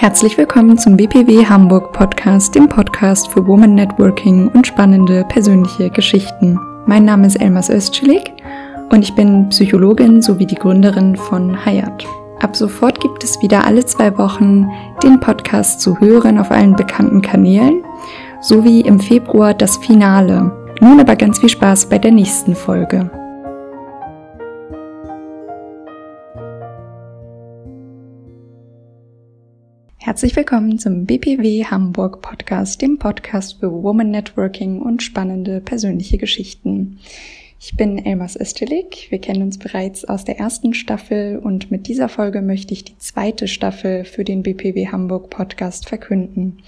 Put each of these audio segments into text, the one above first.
Herzlich willkommen zum BPW Hamburg Podcast, dem Podcast für Woman Networking und spannende persönliche Geschichten. Mein Name ist Elmas Özcelik und ich bin Psychologin sowie die Gründerin von Hayat. Ab sofort gibt es wieder alle zwei Wochen den Podcast zu hören auf allen bekannten Kanälen sowie im Februar das Finale. Nun aber ganz viel Spaß bei der nächsten Folge. Herzlich willkommen zum BPW Hamburg Podcast, dem Podcast für Woman Networking und spannende persönliche Geschichten. Ich bin Elmas Östelik. Wir kennen uns bereits aus der ersten Staffel und mit dieser Folge möchte ich die zweite Staffel für den BPW Hamburg Podcast verkünden.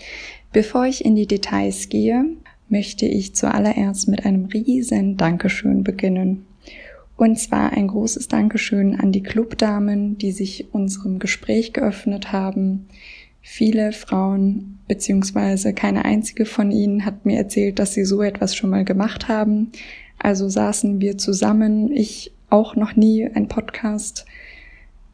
Bevor ich in die Details gehe, möchte ich zuallererst mit einem riesen Dankeschön beginnen. Und zwar ein großes Dankeschön an die Clubdamen, die sich unserem Gespräch geöffnet haben, Viele Frauen, beziehungsweise keine einzige von ihnen hat mir erzählt, dass sie so etwas schon mal gemacht haben. Also saßen wir zusammen, ich auch noch nie ein Podcast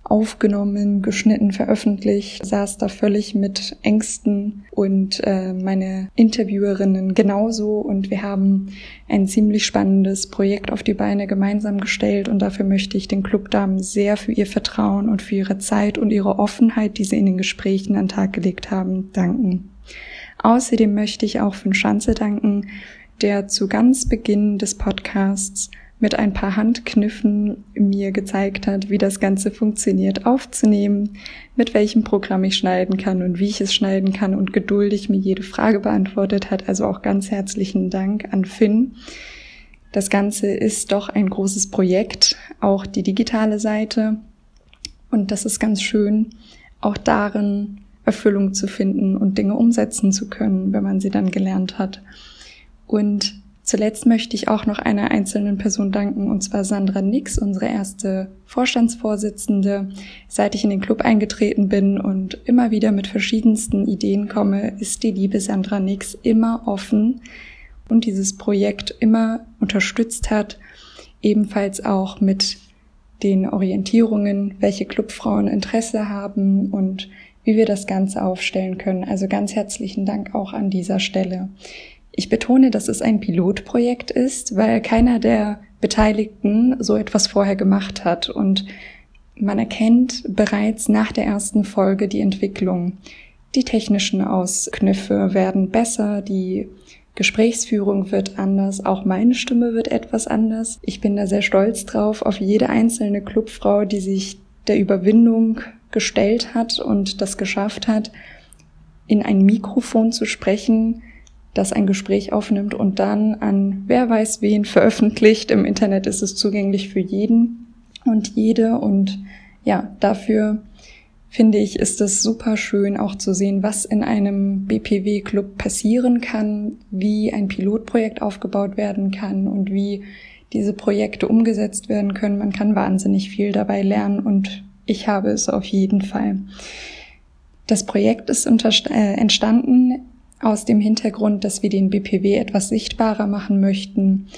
aufgenommen, geschnitten, veröffentlicht, saß da völlig mit Ängsten und äh, meine Interviewerinnen genauso und wir haben ein ziemlich spannendes Projekt auf die Beine gemeinsam gestellt und dafür möchte ich den Clubdamen sehr für ihr Vertrauen und für ihre Zeit und ihre Offenheit, die sie in den Gesprächen an den Tag gelegt haben, danken. Außerdem möchte ich auch für Schanze danken, der zu ganz Beginn des Podcasts mit ein paar Handkniffen mir gezeigt hat, wie das Ganze funktioniert, aufzunehmen, mit welchem Programm ich schneiden kann und wie ich es schneiden kann und geduldig mir jede Frage beantwortet hat. Also auch ganz herzlichen Dank an Finn. Das Ganze ist doch ein großes Projekt, auch die digitale Seite. Und das ist ganz schön, auch darin Erfüllung zu finden und Dinge umsetzen zu können, wenn man sie dann gelernt hat. Und Zuletzt möchte ich auch noch einer einzelnen Person danken, und zwar Sandra Nix, unsere erste Vorstandsvorsitzende. Seit ich in den Club eingetreten bin und immer wieder mit verschiedensten Ideen komme, ist die liebe Sandra Nix immer offen und dieses Projekt immer unterstützt hat, ebenfalls auch mit den Orientierungen, welche Clubfrauen Interesse haben und wie wir das Ganze aufstellen können. Also ganz herzlichen Dank auch an dieser Stelle. Ich betone, dass es ein Pilotprojekt ist, weil keiner der Beteiligten so etwas vorher gemacht hat und man erkennt bereits nach der ersten Folge die Entwicklung. Die technischen Ausknüffe werden besser, die Gesprächsführung wird anders, auch meine Stimme wird etwas anders. Ich bin da sehr stolz drauf, auf jede einzelne Clubfrau, die sich der Überwindung gestellt hat und das geschafft hat, in ein Mikrofon zu sprechen, das ein Gespräch aufnimmt und dann an wer weiß wen veröffentlicht. Im Internet ist es zugänglich für jeden und jede und ja, dafür finde ich, ist es super schön auch zu sehen, was in einem BPW-Club passieren kann, wie ein Pilotprojekt aufgebaut werden kann und wie diese Projekte umgesetzt werden können. Man kann wahnsinnig viel dabei lernen und ich habe es auf jeden Fall. Das Projekt ist äh, entstanden aus dem Hintergrund, dass wir den BPW etwas sichtbarer machen möchten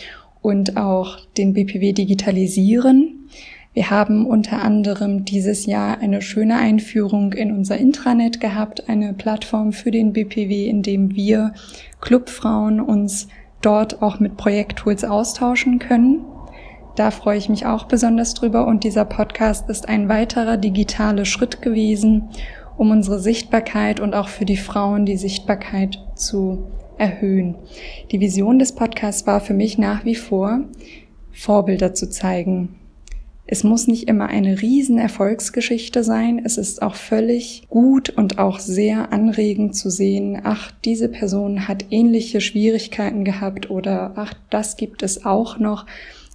und auch den BPW digitalisieren. Wir haben unter anderem dieses Jahr eine schöne Einführung in unser Intranet gehabt, eine Plattform für den BPW, in dem wir Clubfrauen uns dort auch mit Projekttools austauschen können. Da freue ich mich auch besonders drüber und dieser Podcast ist ein weiterer digitaler Schritt gewesen, um unsere Sichtbarkeit und auch für die Frauen die Sichtbarkeit zu erhöhen. Die Vision des Podcasts war für mich nach wie vor, Vorbilder zu zeigen. Es muss nicht immer eine riesen Erfolgsgeschichte sein. Es ist auch völlig gut und auch sehr anregend zu sehen, ach, diese Person hat ähnliche Schwierigkeiten gehabt oder ach, das gibt es auch noch.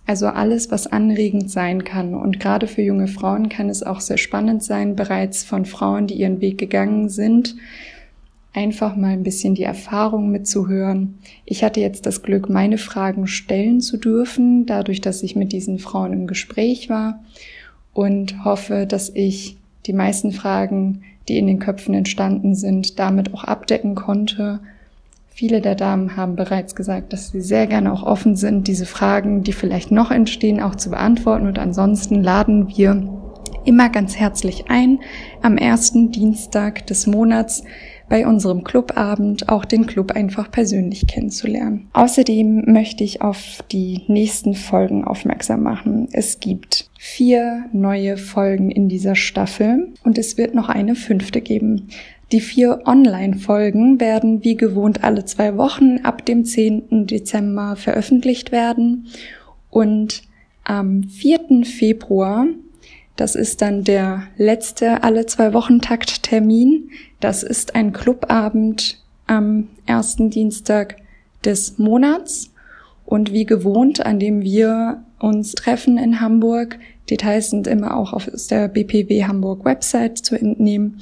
Also alles, was anregend sein kann. Und gerade für junge Frauen kann es auch sehr spannend sein, bereits von Frauen, die ihren Weg gegangen sind, einfach mal ein bisschen die Erfahrung mitzuhören. Ich hatte jetzt das Glück, meine Fragen stellen zu dürfen, dadurch, dass ich mit diesen Frauen im Gespräch war und hoffe, dass ich die meisten Fragen, die in den Köpfen entstanden sind, damit auch abdecken konnte Viele der Damen haben bereits gesagt, dass sie sehr gerne auch offen sind, diese Fragen, die vielleicht noch entstehen, auch zu beantworten. Und ansonsten laden wir immer ganz herzlich ein, am ersten Dienstag des Monats bei unserem Clubabend auch den Club einfach persönlich kennenzulernen. Außerdem möchte ich auf die nächsten Folgen aufmerksam machen. Es gibt vier neue Folgen in dieser Staffel und es wird noch eine fünfte geben. Die vier Online-Folgen werden wie gewohnt alle zwei Wochen ab dem 10. Dezember veröffentlicht werden und am 4. Februar, das ist dann der letzte alle zwei Wochen Takttermin, das ist ein Clubabend am ersten Dienstag des Monats und wie gewohnt, an dem wir uns treffen in Hamburg. Details sind immer auch auf der BPW Hamburg Website zu entnehmen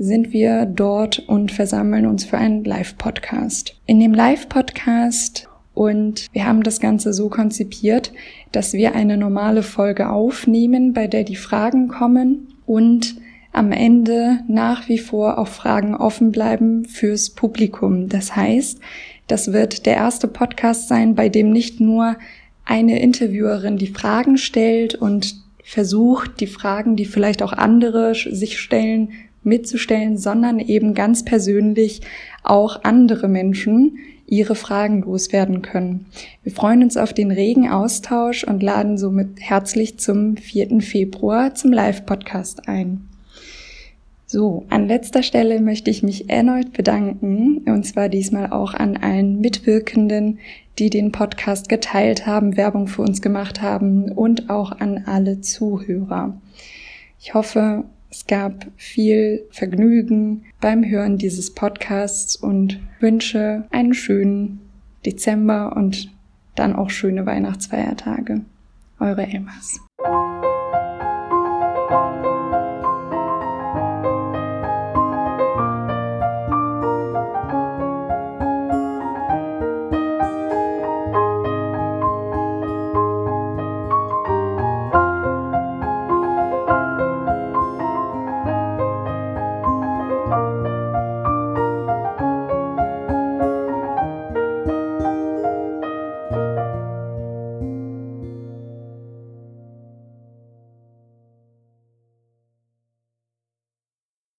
sind wir dort und versammeln uns für einen Live-Podcast. In dem Live-Podcast und wir haben das Ganze so konzipiert, dass wir eine normale Folge aufnehmen, bei der die Fragen kommen und am Ende nach wie vor auch Fragen offen bleiben fürs Publikum. Das heißt, das wird der erste Podcast sein, bei dem nicht nur eine Interviewerin die Fragen stellt und versucht, die Fragen, die vielleicht auch andere sich stellen, mitzustellen, sondern eben ganz persönlich auch andere Menschen ihre Fragen loswerden können. Wir freuen uns auf den regen Austausch und laden somit herzlich zum 4. Februar zum Live-Podcast ein. So, an letzter Stelle möchte ich mich erneut bedanken, und zwar diesmal auch an allen Mitwirkenden, die den Podcast geteilt haben, Werbung für uns gemacht haben und auch an alle Zuhörer. Ich hoffe, es gab viel Vergnügen beim Hören dieses Podcasts und wünsche einen schönen Dezember und dann auch schöne Weihnachtsfeiertage. Eure Elmas.